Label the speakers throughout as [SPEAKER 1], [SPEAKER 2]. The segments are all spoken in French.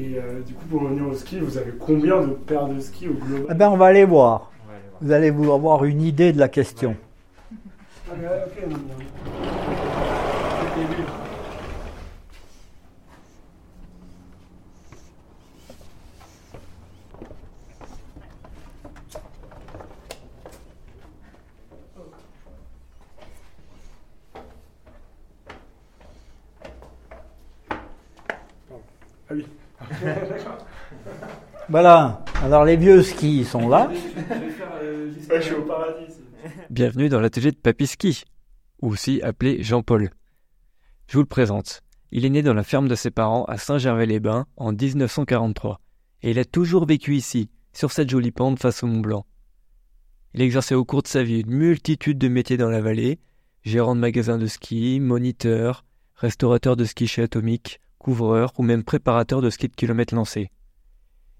[SPEAKER 1] Et euh, du coup, pour revenir au ski, vous avez combien de paires de skis au global
[SPEAKER 2] Eh ben, on va aller voir.
[SPEAKER 3] On va aller voir.
[SPEAKER 2] Vous allez vous avoir une idée de la question.
[SPEAKER 1] Ah, mais, ok, non, non. C'était lui. Ah oui. D'accord.
[SPEAKER 2] Voilà. Alors les vieux skis sont là.
[SPEAKER 1] Je vais faire euh, je suis au paradis.
[SPEAKER 3] Bienvenue dans l'atelier de Papy Ski, aussi appelé Jean-Paul. Je vous le présente. Il est né dans la ferme de ses parents à Saint-Gervais-les-Bains en 1943, et il a toujours vécu ici, sur cette jolie pente face au Mont Blanc. Il a exercé au cours de sa vie une multitude de métiers dans la vallée, gérant de magasin de ski, moniteur, restaurateur de ski chez Atomic, couvreur ou même préparateur de ski de kilomètres lancés.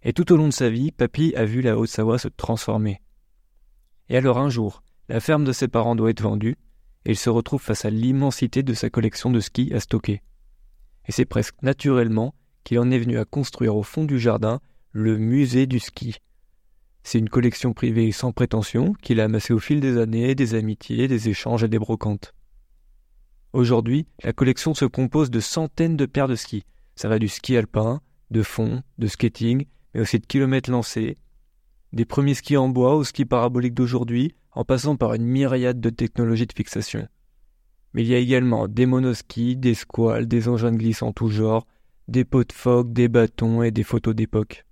[SPEAKER 3] Et tout au long de sa vie, Papy a vu la Haute-Savoie se transformer. Et alors un jour, la ferme de ses parents doit être vendue, et il se retrouve face à l'immensité de sa collection de skis à stocker. Et c'est presque naturellement qu'il en est venu à construire au fond du jardin le musée du ski. C'est une collection privée sans prétention qu'il a amassée au fil des années, des amitiés, des échanges et des brocantes. Aujourd'hui, la collection se compose de centaines de paires de skis. Ça va du ski alpin, de fond, de skating, mais aussi de kilomètres lancés, des premiers skis en bois aux skis paraboliques d'aujourd'hui, en passant par une myriade de technologies de fixation. Mais il y a également des monoskis, des squales, des engins de glisse tout genre, des pots de phoque, des bâtons et des photos d'époque.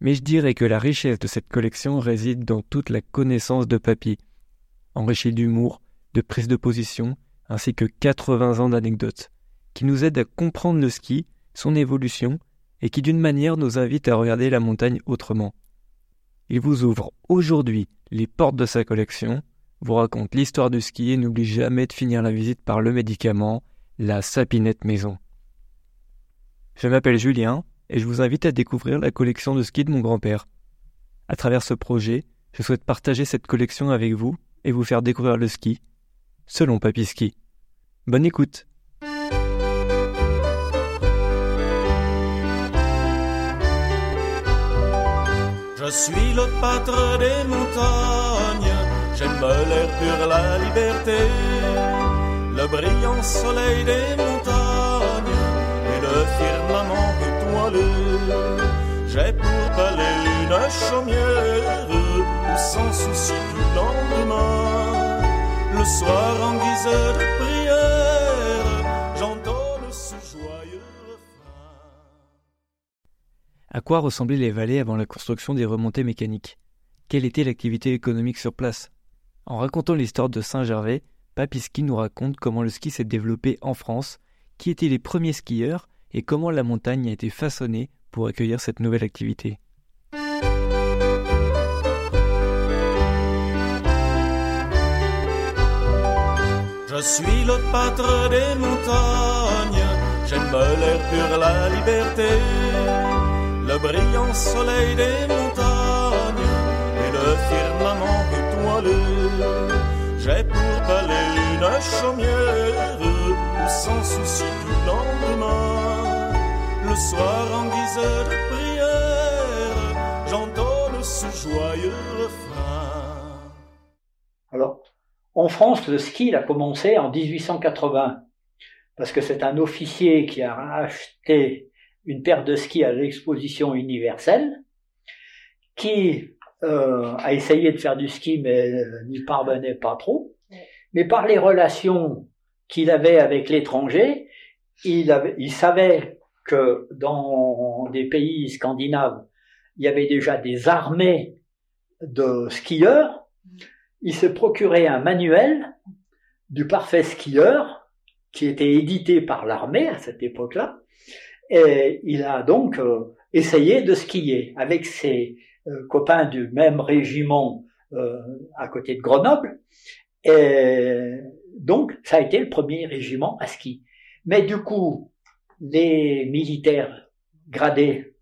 [SPEAKER 3] Mais je dirais que la richesse de cette collection réside dans toute la connaissance de Papy, enrichie d'humour, de prise de position, ainsi que 80 ans d'anecdotes, qui nous aident à comprendre le ski, son évolution, et qui d'une manière nous invitent à regarder la montagne autrement. Il vous ouvre aujourd'hui les portes de sa collection, vous raconte l'histoire du ski et n'oublie jamais de finir la visite par le médicament, la sapinette maison. Je m'appelle Julien et je vous invite à découvrir la collection de ski de mon grand-père. À travers ce projet, je souhaite partager cette collection avec vous et vous faire découvrir le ski, selon Papy Ski. Bonne écoute
[SPEAKER 4] suis le pâtre des montagnes, j'aime l'air pur, la liberté, le brillant soleil des montagnes et le firmament étoilé. J'ai pour palais une chaumière où sans souci du lendemain, le soir en guise de prière,
[SPEAKER 3] À quoi ressemblaient les vallées avant la construction des remontées mécaniques? Quelle était l'activité économique sur place? En racontant l'histoire de Saint-Gervais, Papiski nous raconte comment le ski s'est développé en France, qui étaient les premiers skieurs et comment la montagne a été façonnée pour accueillir cette nouvelle activité.
[SPEAKER 4] Je suis le des montagnes, j'aime l'air pur, la liberté, le brillant soleil des montagnes et le firmament étoilé. J'ai pour palais une chaumière sans souci du lendemain, le soir en guise de prière, j'entonne ce joyeux refrain.
[SPEAKER 2] Alors, en France, le ski a commencé en 1880 parce que c'est un officier qui a acheté une paire de skis à l'exposition universelle, qui euh, a essayé de faire du ski mais euh, n'y parvenait pas trop. Mais par les relations qu'il avait avec l'étranger, il, avait- il savait que dans des pays scandinaves, il y avait déjà des armées de skieurs. Il s'est procuré un manuel du parfait skieur qui était édité par l'armée à cette époque-là. Et il a donc euh, essayé de skier avec ses euh, copains du même régiment euh, à côté de Grenoble. Et donc, ça a été le premier régiment à ski. Mais du coup, les militaires gradés,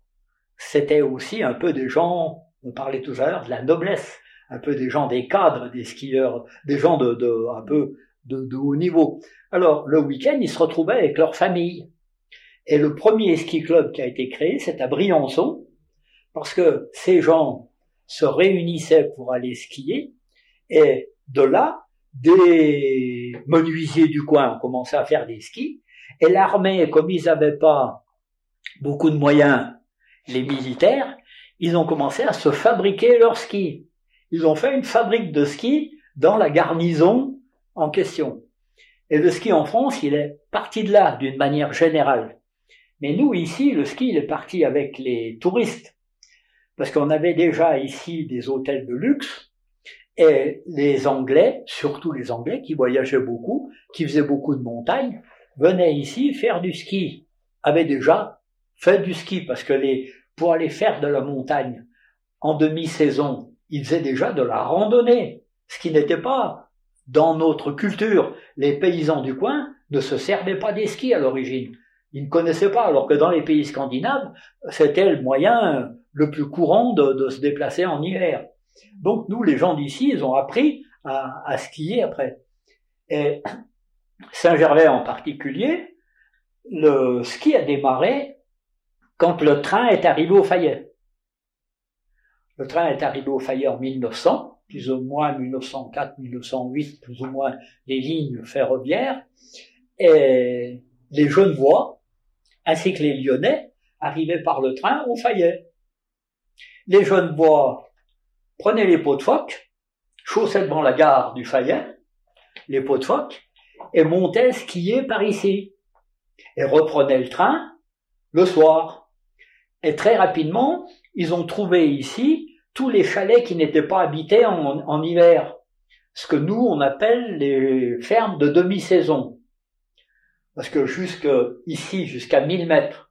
[SPEAKER 2] c'était aussi un peu des gens, on parlait tout à l'heure de la noblesse, un peu des gens, des cadres, des skieurs, des gens de, de un peu de, de haut niveau. Alors, le week-end, ils se retrouvaient avec leur famille. Et le premier ski club qui a été créé, c'est à Briançon, parce que ces gens se réunissaient pour aller skier, et de là, des menuisiers du coin ont commencé à faire des skis, et l'armée, comme ils n'avaient pas beaucoup de moyens, les militaires, ils ont commencé à se fabriquer leurs skis. Ils ont fait une fabrique de skis dans la garnison en question. Et le ski en France, il est parti de là, d'une manière générale. Mais nous, ici, le ski, il est parti avec les touristes. Parce qu'on avait déjà ici des hôtels de luxe. Et les Anglais, surtout les Anglais qui voyageaient beaucoup, qui faisaient beaucoup de montagnes, venaient ici faire du ski. Avaient déjà fait du ski parce que les, pour aller faire de la montagne en demi-saison, ils faisaient déjà de la randonnée. Ce qui n'était pas dans notre culture. Les paysans du coin ne se servaient pas des skis à l'origine. Ils ne connaissaient pas, alors que dans les pays scandinaves, c'était le moyen le plus courant de, se déplacer en hiver. Donc nous, les gens d'ici, ils ont appris à, skier après. Et Saint-Gervais en particulier, le ski a démarré quand le train est arrivé au Fayet. Le train est arrivé au Fayet en 1900, plus ou moins 1904, 1908, plus ou moins les lignes ferroviaires, et les Genevois, ainsi que les Lyonnais, arrivaient par le train au Fayet. Les Genevois prenaient les pots de phoque, chaussaient devant la gare du Fayet, les pots de phoque, et montaient skier par ici, et reprenaient le train le soir. Et très rapidement, ils ont trouvé ici tous les chalets qui n'étaient pas habités en, hiver, ce que nous on appelle les fermes de demi-saison. Parce que jusque ici, jusqu'à 1000 mètres,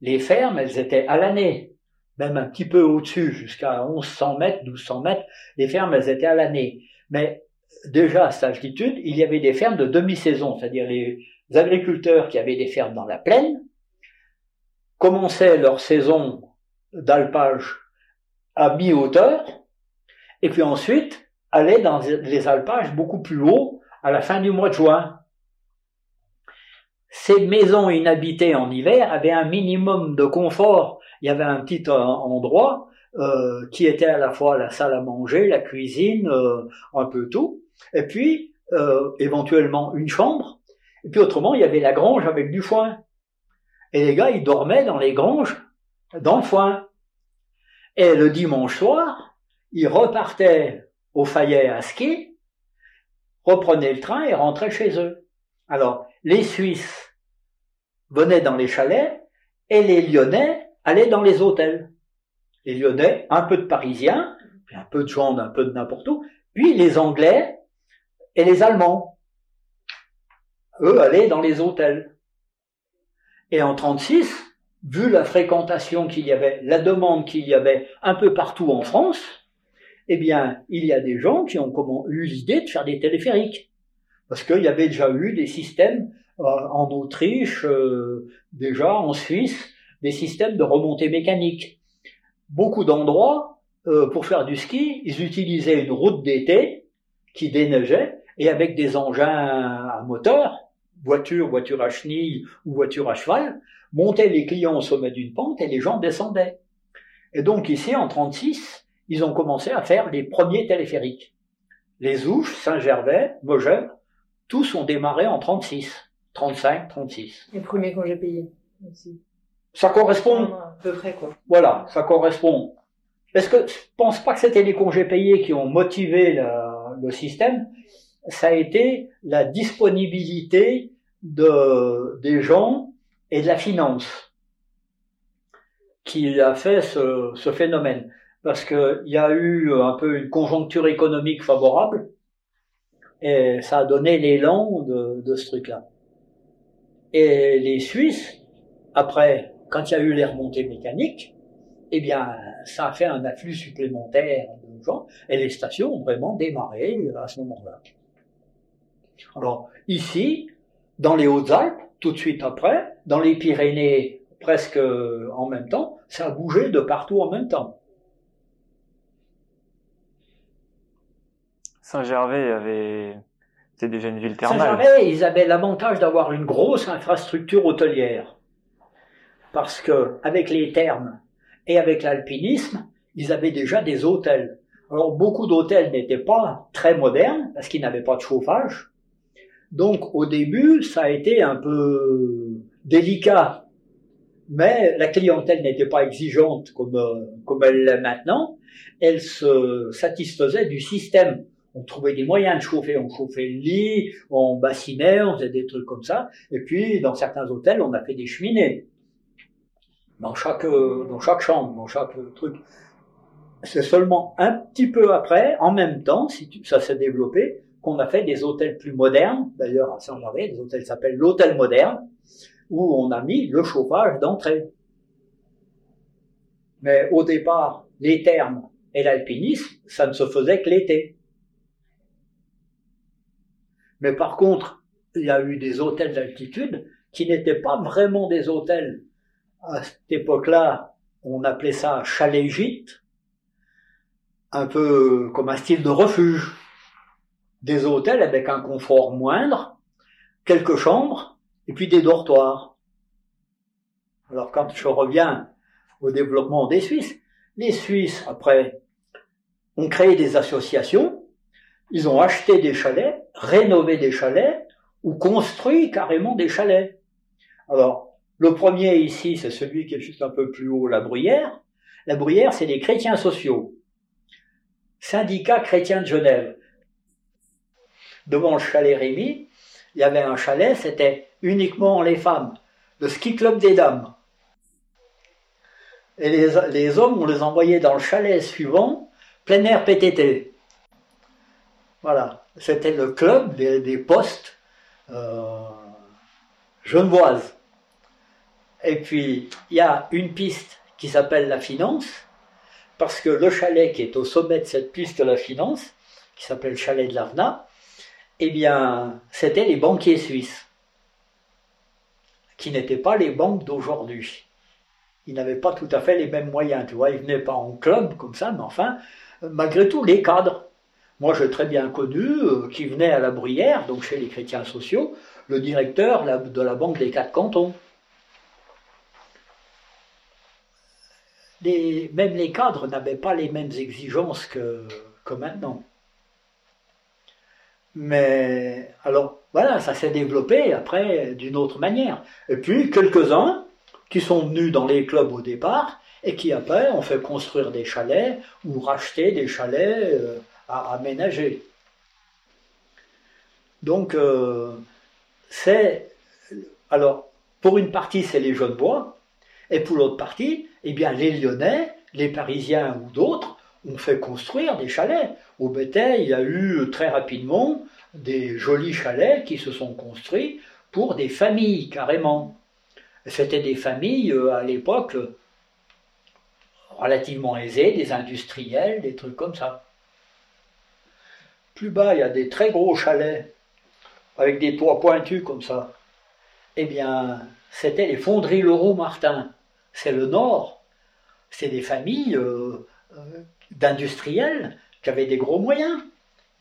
[SPEAKER 2] les fermes, elles étaient à l'année, même un petit peu au-dessus, jusqu'à 1100 mètres, 1200 mètres, les fermes, elles étaient à l'année. Mais déjà à cette altitude, il y avait des fermes de demi-saison, c'est-à-dire les agriculteurs qui avaient des fermes dans la plaine commençaient leur saison d'alpage à mi-hauteur, et puis ensuite aller dans les alpages beaucoup plus haut à la fin du mois de juin. Ces maisons inhabitées en hiver avaient un minimum de confort. Il y avait un petit euh, endroit euh, qui était à la fois la salle à manger, la cuisine, euh, un peu tout, et puis éventuellement une chambre, et puis autrement il y avait la grange avec du foin. Et les gars, ils dormaient dans les granges, dans le foin. Et le dimanche soir, ils repartaient au Fayet à ski, reprenaient le train et rentraient chez eux. Alors, les Suisses venaient dans les chalets et les Lyonnais allaient dans les hôtels. Les Lyonnais, un peu de Parisiens, puis un peu de gens un peu de n'importe où, puis les Anglais et les Allemands. Eux allaient dans les hôtels. Et en 36, vu la fréquentation qu'il y avait, la demande qu'il y avait un peu partout en France, eh bien, il y a des gens qui ont eu l'idée de faire des téléphériques. Parce qu'il y avait déjà eu des systèmes euh, en Autriche, euh, déjà en Suisse, des systèmes de remontée mécanique. Beaucoup d'endroits, euh, pour faire du ski, ils utilisaient une route d'été qui déneigeait et avec des engins à moteur, voiture, voiture à chenille ou voiture à cheval, montaient les clients au sommet d'une pente et les gens descendaient. Et donc ici, en 36, ils ont commencé à faire les premiers téléphériques. Les Ouches, Saint-Gervais, Mogène, tous ont démarré en 36, 35, 36.
[SPEAKER 5] Les premiers congés payés aussi.
[SPEAKER 2] Ça correspond.
[SPEAKER 5] À peu près, quoi.
[SPEAKER 2] Voilà, ça correspond. Est-ce que je pense pas que c'était les congés payés qui ont motivé le système? Ça a été la disponibilité de, des gens et de la finance qui a fait ce, ce phénomène. Parce qu'il y a eu un peu une conjoncture économique favorable et ça a donné l'élan de, de ce truc-là. Et les Suisses, après, quand il y a eu les remontées mécaniques, eh bien, ça a fait un afflux supplémentaire de gens et les stations ont vraiment démarré à ce moment-là. Alors, ici, dans les Hautes-Alpes, tout de suite après, dans les Pyrénées presque en même temps, ça a bougé de partout en même temps.
[SPEAKER 3] Saint-Gervais avait c'était déjà une ville thermale.
[SPEAKER 2] Saint-Gervais, ils avaient l'avantage d'avoir une grosse infrastructure hôtelière. parce que avec les thermes et avec l'alpinisme, ils avaient déjà des hôtels. Alors beaucoup d'hôtels n'étaient pas très modernes parce qu'ils n'avaient pas de chauffage. Donc au début, ça a été un peu délicat. Mais la clientèle n'était pas exigeante comme, euh, comme elle l'est maintenant. Elle se satisfaisait du système. On trouvait des moyens de chauffer. On chauffait le lit, on bassinait, on faisait des trucs comme ça. Et puis, dans certains hôtels, on a fait des cheminées. Dans chaque, euh, dans chaque chambre, dans chaque truc. C'est seulement un petit peu après, en même temps, si ça s'est développé, qu'on a fait des hôtels plus modernes. D'ailleurs, à Saint-Gervais, des hôtels s'appellent l'hôtel moderne, où on a mis le chauffage d'entrée. Mais au départ, les thermes et l'alpinisme, ça ne se faisait que l'été. Mais par contre, il y a eu des hôtels d'altitude qui n'étaient pas vraiment des hôtels. À cette époque-là, on appelait ça chalet-gîte, un peu comme un style de refuge. Des hôtels avec un confort moindre, quelques chambres, et puis des dortoirs. Alors quand je reviens au développement des Suisses, les Suisses, après, ont créé des associations, ils ont acheté des chalets, rénové des chalets, ou construit carrément des chalets. Alors, le premier ici, c'est celui qui est juste un peu plus haut, la Bruyère. La Bruyère, c'est les chrétiens sociaux. Syndicat chrétien de Genève. Devant le chalet Rémy, il y avait un chalet, c'était uniquement les femmes. Le ski club des dames. Et les, les hommes, on les envoyait dans le chalet suivant, plein air PTT. Voilà, c'était le club des, postes euh, genevoises. Et puis, il y a une piste qui s'appelle la finance, parce que le chalet qui est au sommet de cette piste de la finance, qui s'appelle le chalet de l'Arna, eh bien, c'était les banquiers suisses, qui n'étaient pas les banques d'aujourd'hui. Ils n'avaient pas tout à fait les mêmes moyens, tu vois, ils venaient pas en club comme ça, mais enfin, malgré tout, les cadres. Moi, j'ai très bien connu euh, qui venait à la Bruyère, donc chez les chrétiens sociaux, le directeur de la Banque des Quatre Cantons. Même les cadres n'avaient pas les mêmes exigences que, que maintenant. Mais alors, voilà, ça s'est développé après d'une autre manière. Et puis, quelques-uns qui sont venus dans les clubs au départ et qui après ont fait construire des chalets ou racheter des chalets euh, à aménager. Donc, euh, c'est. Alors, pour une partie, c'est les jeunes bois, et pour l'autre partie, eh bien, les Lyonnais, les Parisiens ou d'autres ont fait construire des chalets. Au Bétail, il y a eu très rapidement des jolis chalets qui se sont construits pour des familles carrément. C'était des familles euh, à l'époque euh, relativement aisées, des industriels, des trucs comme ça. Plus bas, il y a des très gros chalets avec des toits pointus comme ça. Eh bien, c'était les fonderies Leroux-Martin. C'est le nord. C'est des familles euh, euh, d'industriels qui avaient des gros moyens.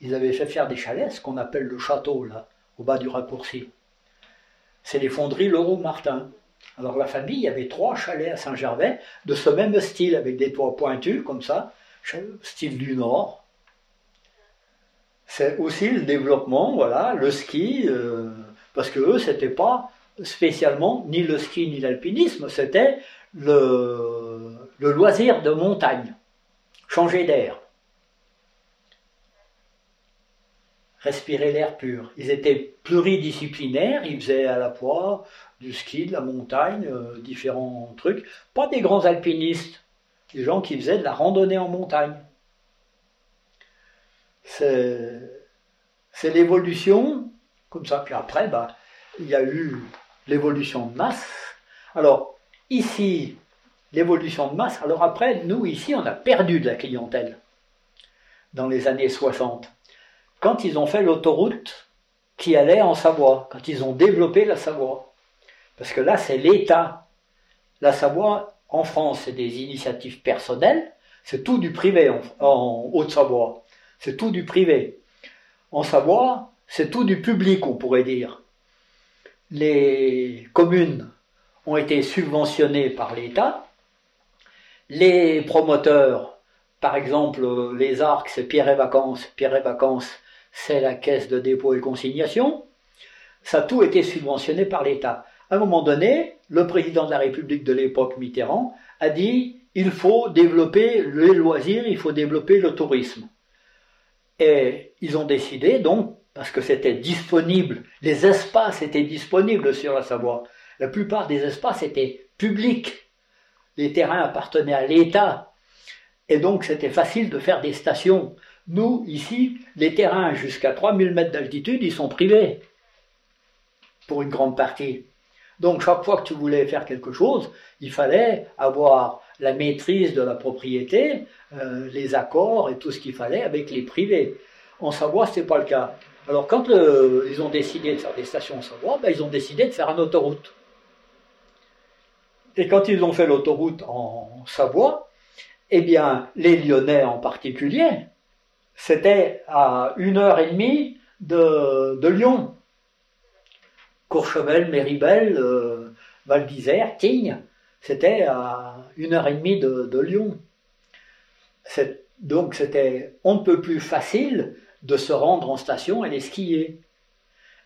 [SPEAKER 2] Ils avaient fait faire des chalets, ce qu'on appelle le château, là, au bas du raccourci. C'est les fonderies Leroux-Martin. Alors la famille, avait trois chalets à Saint-Gervais de ce même style, avec des toits pointus comme ça, style du Nord. C'est aussi le développement, voilà, le ski, euh, parce que eux, c'était pas spécialement ni le ski ni l'alpinisme, c'était le, loisir de montagne, changer d'air, respirer l'air pur. Ils étaient pluridisciplinaires, ils faisaient à la fois du ski, de la montagne, euh, différents trucs. Pas des grands alpinistes, des gens qui faisaient de la randonnée en montagne. C'est, l'évolution, comme ça. Puis après, bah, il y a eu l'évolution de masse. Alors, ici, l'évolution de masse. Alors après, nous, ici, on a perdu de la clientèle dans les années 60. Quand ils ont fait l'autoroute qui allait en Savoie, quand ils ont développé la Savoie. Parce que là, c'est l'État. La Savoie, en France, c'est des initiatives personnelles, c'est tout du privé en Haute-Savoie. C'est tout du privé. En Savoie, c'est tout du public, on pourrait dire. Les communes ont été subventionnés par l'État. Les promoteurs, par exemple, les arcs, c'est Pierre et Vacances. Pierre et Vacances, c'est la caisse de dépôt et consignation. Ça a tout été subventionné par l'État. À un moment donné, le président de la République de l'époque, Mitterrand, a dit il faut développer les loisirs, il faut développer le tourisme. Et ils ont décidé donc, parce que c'était disponible, les espaces étaient disponibles sur la Savoie. La plupart des espaces étaient publics. Les terrains appartenaient à l'État. Et donc c'était facile de faire des stations. Nous, ici, les terrains jusqu'à 3000 mètres d'altitude, ils sont privés. Pour une grande partie. Donc chaque fois que tu voulais faire quelque chose, il fallait avoir la maîtrise de la propriété, euh, les accords et tout ce qu'il fallait avec les privés. En Savoie, ce n'est pas le cas. Alors quand ils ont décidé de faire des stations en Savoie, ben, ils ont décidé de faire une autoroute. Et quand ils ont fait l'autoroute en Savoie, eh bien, les Lyonnais en particulier, c'était à une heure et demie de, Lyon. Courchevel, Méribel, euh, Val d'Isère, Tignes, c'était à une heure et demie de, Lyon. Donc c'était on ne peut plus facile de se rendre en station et les skier.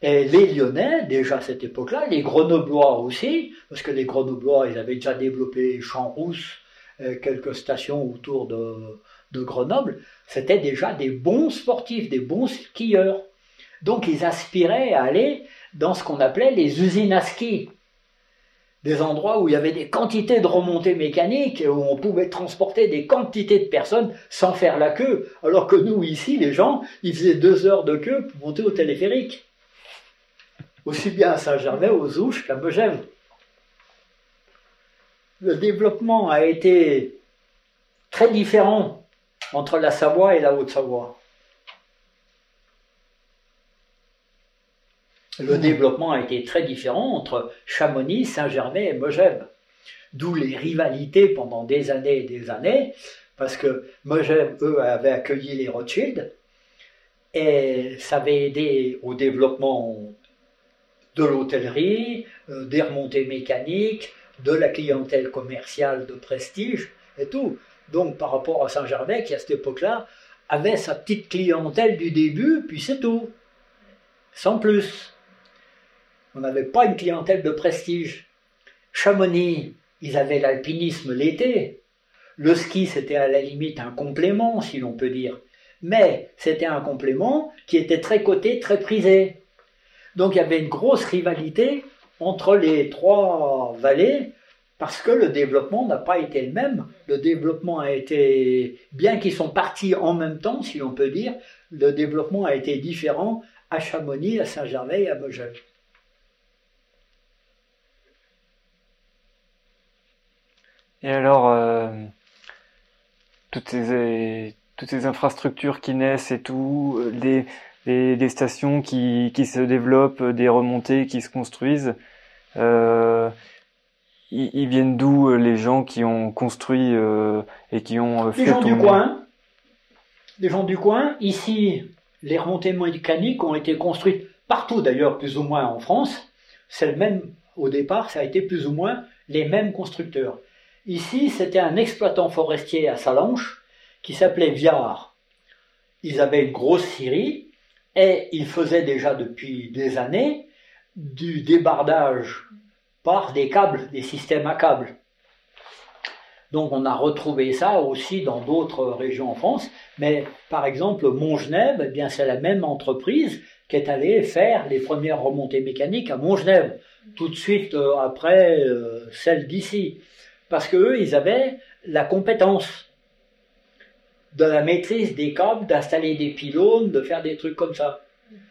[SPEAKER 2] Et les Lyonnais, déjà à cette époque-là, les Grenoblois aussi, parce que les Grenoblois, ils avaient déjà développé Champs-Rousse, euh, quelques stations autour de, de Grenoble, c'était déjà des bons sportifs, des bons skieurs. Donc ils aspiraient à aller dans ce qu'on appelait les usines à ski des endroits où il y avait des quantités de remontées mécaniques, où on pouvait transporter des quantités de personnes sans faire la queue, alors que nous, ici, les gens, ils faisaient deux heures de queue pour monter au téléphérique. Aussi bien à Saint-Gervais, aux Ouches qu'à Megève. Le développement a été très différent entre la Savoie et la Haute-Savoie. Le développement a été très différent entre Chamonix, Saint-Gervais et Megève. D'où les rivalités pendant des années et des années, parce que Megève, eux, avaient accueilli les Rothschild, et ça avait aidé au développement de l'hôtellerie, euh, des remontées mécaniques, de la clientèle commerciale de prestige et tout. Donc par rapport à Saint-Gervais, qui à cette époque-là avait sa petite clientèle du début, puis c'est tout. Sans plus. On n'avait pas une clientèle de prestige. Chamonix, ils avaient l'alpinisme l'été. Le ski, c'était à la limite un complément, si l'on peut dire. Mais c'était un complément qui était très coté, très prisé. Donc il y avait une grosse rivalité entre les trois vallées parce que le développement n'a pas été le même. Le développement a été, bien qu'ils sont partis en même temps, si l'on peut dire, le développement a été différent à Chamonix, à Saint-Gervais et à Megève.
[SPEAKER 3] Et alors, euh, toutes, ces, toutes ces infrastructures qui naissent et tout, les, les, stations qui, qui se développent, des remontées qui se construisent, euh, ils, viennent d'où euh, les gens qui ont construit et qui ont fait
[SPEAKER 2] Les gens du coin. Les gens du coin. Ici, les remontées mécaniques ont été construites partout d'ailleurs, plus ou moins en France. C'est le même, au départ, ça a été plus ou moins les mêmes constructeurs. Ici, c'était un exploitant forestier à Salanches qui s'appelait Viard. Ils avaient une grosse scierie et ils faisaient déjà depuis des années du débardage par des câbles, des systèmes à câbles. Donc on a retrouvé ça aussi dans d'autres régions en France, mais par exemple Montgenèvre, eh bien c'est la même entreprise qui est allée faire les premières remontées mécaniques à Montgenèvre, tout de suite euh, après euh, celle d'ici parce qu'eux, ils avaient la compétence de la maîtrise des câbles, d'installer des pylônes, de faire des trucs comme ça.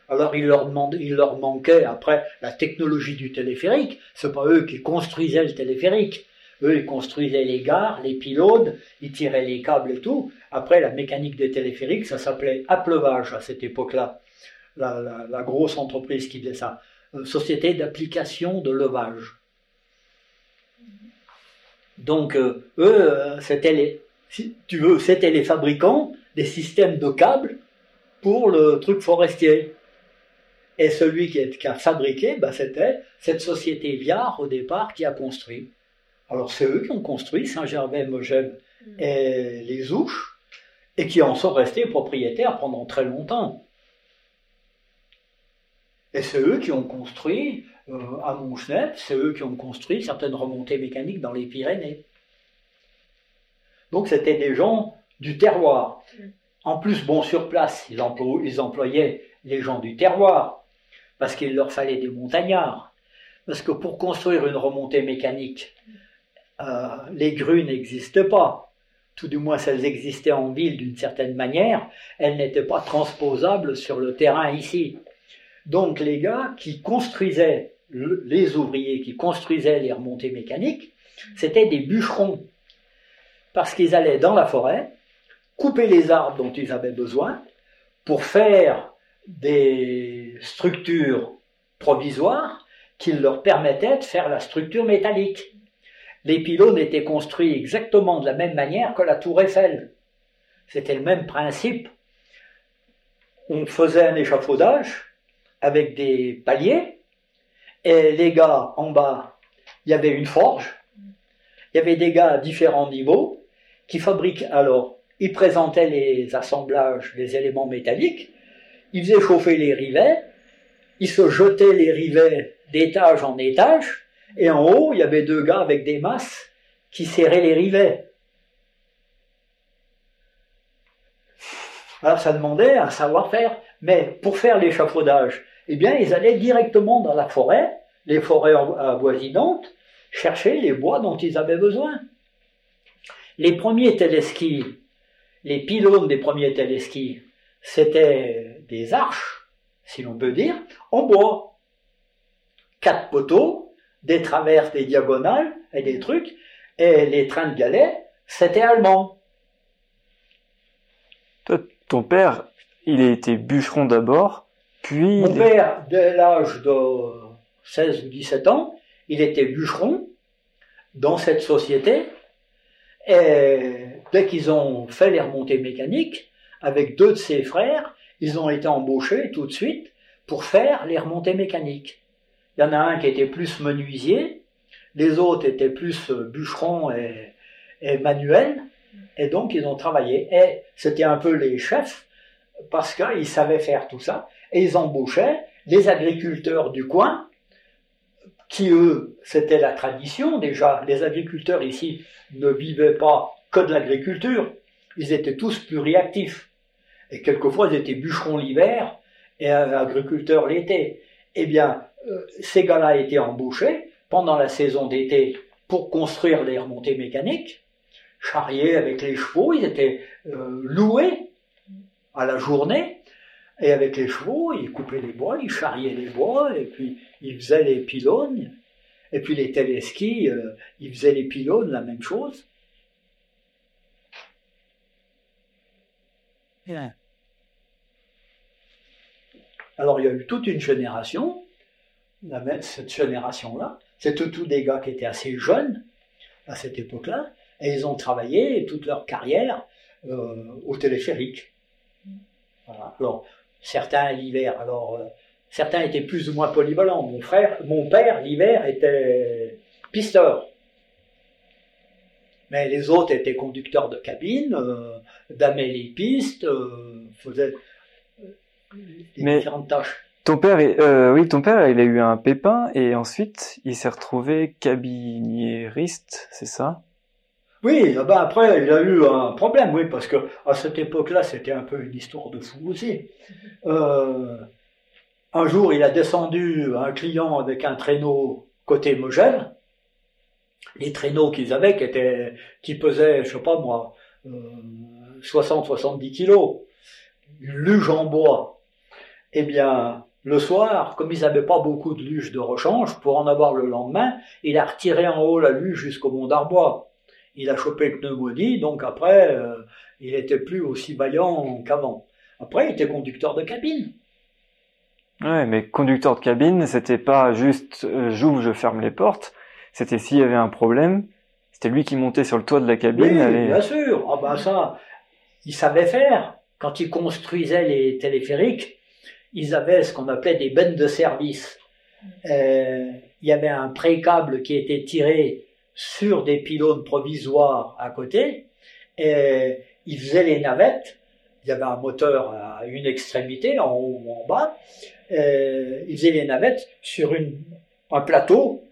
[SPEAKER 2] Alors il leur, manquait après la technologie du téléphérique. C'est pas eux qui construisaient le téléphérique. Eux, ils construisaient les gares, les pylônes, ils tiraient les câbles et tout. Après, la mécanique des téléphériques, ça s'appelait Appleuvage à cette époque-là. La, la, grosse entreprise qui faisait ça. Euh, société d'application de levage. Donc euh, eux, euh, c'était les, si tu veux, c'était les fabricants des systèmes de câbles pour le truc forestier. Et celui qui, est- qui a fabriqué, bah, c'était cette société Viard au départ qui a construit. Alors c'est eux qui ont construit Saint-Gervais, Mogène et les Ouches, et qui en sont restés propriétaires pendant très longtemps. Et c'est eux qui ont construit euh, à Montgenèvre, c'est eux qui ont construit certaines remontées mécaniques dans les Pyrénées. Donc c'était des gens du terroir. En plus, bon, sur place, ils, emplo- ils employaient les gens du terroir, parce qu'il leur fallait des montagnards. Parce que pour construire une remontée mécanique, euh, les grues n'existent pas. Tout du moins, si elles existaient en ville d'une certaine manière, elles n'étaient pas transposables sur le terrain ici. Donc les gars qui construisaient, le- les ouvriers qui construisaient les remontées mécaniques, c'était des bûcherons. Parce qu'ils allaient dans la forêt, couper les arbres dont ils avaient besoin, pour faire des structures provisoires qui leur permettaient de faire la structure métallique. Les pylônes étaient construits exactement de la même manière que la tour Eiffel. C'était le même principe. On faisait un échafaudage avec des paliers, et les gars en bas, il y avait une forge, il y avait des gars à différents niveaux qui fabriquent. Alors, ils présentaient les assemblages, les éléments métalliques, ils faisaient chauffer les rivets, ils se jetaient les rivets d'étage en étage, et en haut, il y avait deux gars avec des masses qui serraient les rivets. Alors ça demandait un savoir-faire, mais pour faire l'échafaudage, eh bien, ils allaient directement dans la forêt, les forêts avoisinantes, chercher les bois dont ils avaient besoin. Les premiers téléskis, les pylônes des premiers téléskis, c'était des arches, si l'on peut dire, en bois. Quatre poteaux, des traverses, des diagonales et des trucs, et les trains de galets, c'était allemand.
[SPEAKER 3] Toi, ton père, il a été bûcheron d'abord, puis...
[SPEAKER 2] Mon père, dès l'âge de 16 ou 17 ans, il était bûcheron dans cette société. Et dès qu'ils ont fait les remontées mécaniques, avec deux de ses frères, ils ont été embauchés tout de suite pour faire les remontées mécaniques. Il y en a un qui était plus menuisier, les autres étaient plus bûcherons et, et manuels, et donc ils ont travaillé. Et c'était un peu les chefs, parce qu'ils savaient faire tout ça et ils embauchaient les agriculteurs du coin, qui eux, c'était la tradition déjà. Les agriculteurs ici ne vivaient pas que de l'agriculture, ils étaient tous pluriactifs. Et quelquefois, ils étaient bûcherons l'hiver et euh, agriculteurs l'été. Eh bien, euh, ces gars-là étaient embauchés pendant la saison d'été pour construire les remontées mécaniques, charrier avec les chevaux, ils étaient euh, loués à la journée, et avec les chevaux, ils coupaient les bois, ils charriaient les bois, et puis ils faisaient les pylônes. Et puis les téléskis, euh, ils faisaient les pylônes, la même chose. Alors il y a eu toute une génération, cette génération-là, c'était tous des gars qui étaient assez jeunes à cette époque-là, et ils ont travaillé toute leur carrière euh, au téléphérique. Voilà. Alors, certains l'hiver, alors euh, certains étaient plus ou moins polyvalents. Mon frère, mon père l'hiver était pisteur. Mais les autres étaient conducteurs de cabine, euh, damaient les pistes, euh, faisaient euh, des
[SPEAKER 3] Mais-
[SPEAKER 2] différentes tâches.
[SPEAKER 3] Ton père, est- oui, ton père, il a eu un pépin et ensuite il s'est retrouvé cabiniériste, c'est ça?
[SPEAKER 2] Oui, ben après, il a eu un problème, oui, parce que à cette époque-là, c'était un peu une histoire de fou aussi. Euh, un jour, il a descendu un client avec un traîneau côté Mogel. Les traîneaux qu'ils avaient, qui, étaient, qui pesaient, je sais pas moi, euh, 60-70 kilos, une luge en bois. Eh bien, le soir, comme ils n'avaient pas beaucoup de luge de rechange, pour en avoir le lendemain, il a retiré en haut la luge jusqu'au mont d'Arbois il a chopé le pneumonie, donc après, euh, il n'était plus aussi vaillant qu'avant. Après, il était conducteur de cabine.
[SPEAKER 3] Ouais, mais conducteur de cabine, c'était pas juste euh, j'ouvre, je ferme les portes. C'était s'il y avait un problème, c'était lui qui montait sur le toit de la cabine.
[SPEAKER 2] Oui,
[SPEAKER 3] allait-
[SPEAKER 2] bien sûr. Ah ben ça, il savait faire. Quand il construisait les téléphériques, ils avaient ce qu'on appelait des bennes de service. Euh, il y avait un pré-câble qui était tiré sur des pylônes provisoires à côté, et ils faisaient les navettes. Il y avait un moteur à une extrémité, en haut ou en bas. Ils faisaient les navettes sur un plateau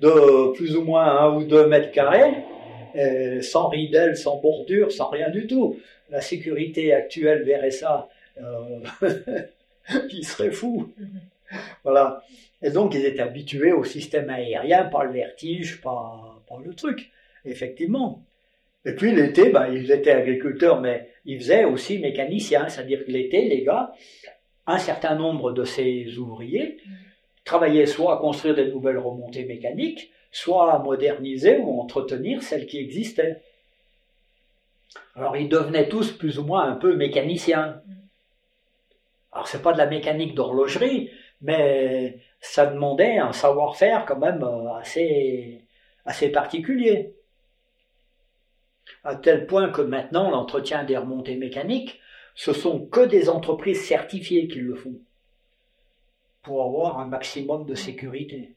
[SPEAKER 2] de plus ou moins un ou deux mètres carrés, sans ridelle, sans bordure, sans rien du tout. La sécurité actuelle verrait ça, euh, il serait fou. Voilà. Et donc, ils étaient habitués au système aérien, pas le vertige, pas, le truc, effectivement. Et puis l'été, ben, ils étaient agriculteurs, mais ils faisaient aussi mécaniciens, c'est-à-dire que l'été, les gars, un certain nombre de ces ouvriers travaillaient soit à construire des nouvelles remontées mécaniques, soit à moderniser ou entretenir celles qui existaient. Alors ils devenaient tous plus ou moins un peu mécaniciens. Alors c'est pas de la mécanique d'horlogerie, mais ça demandait un savoir-faire quand même euh, assez, assez particulier. À tel point que maintenant l'entretien des remontées mécaniques, ce sont que des entreprises certifiées qui le font pour avoir un maximum de sécurité.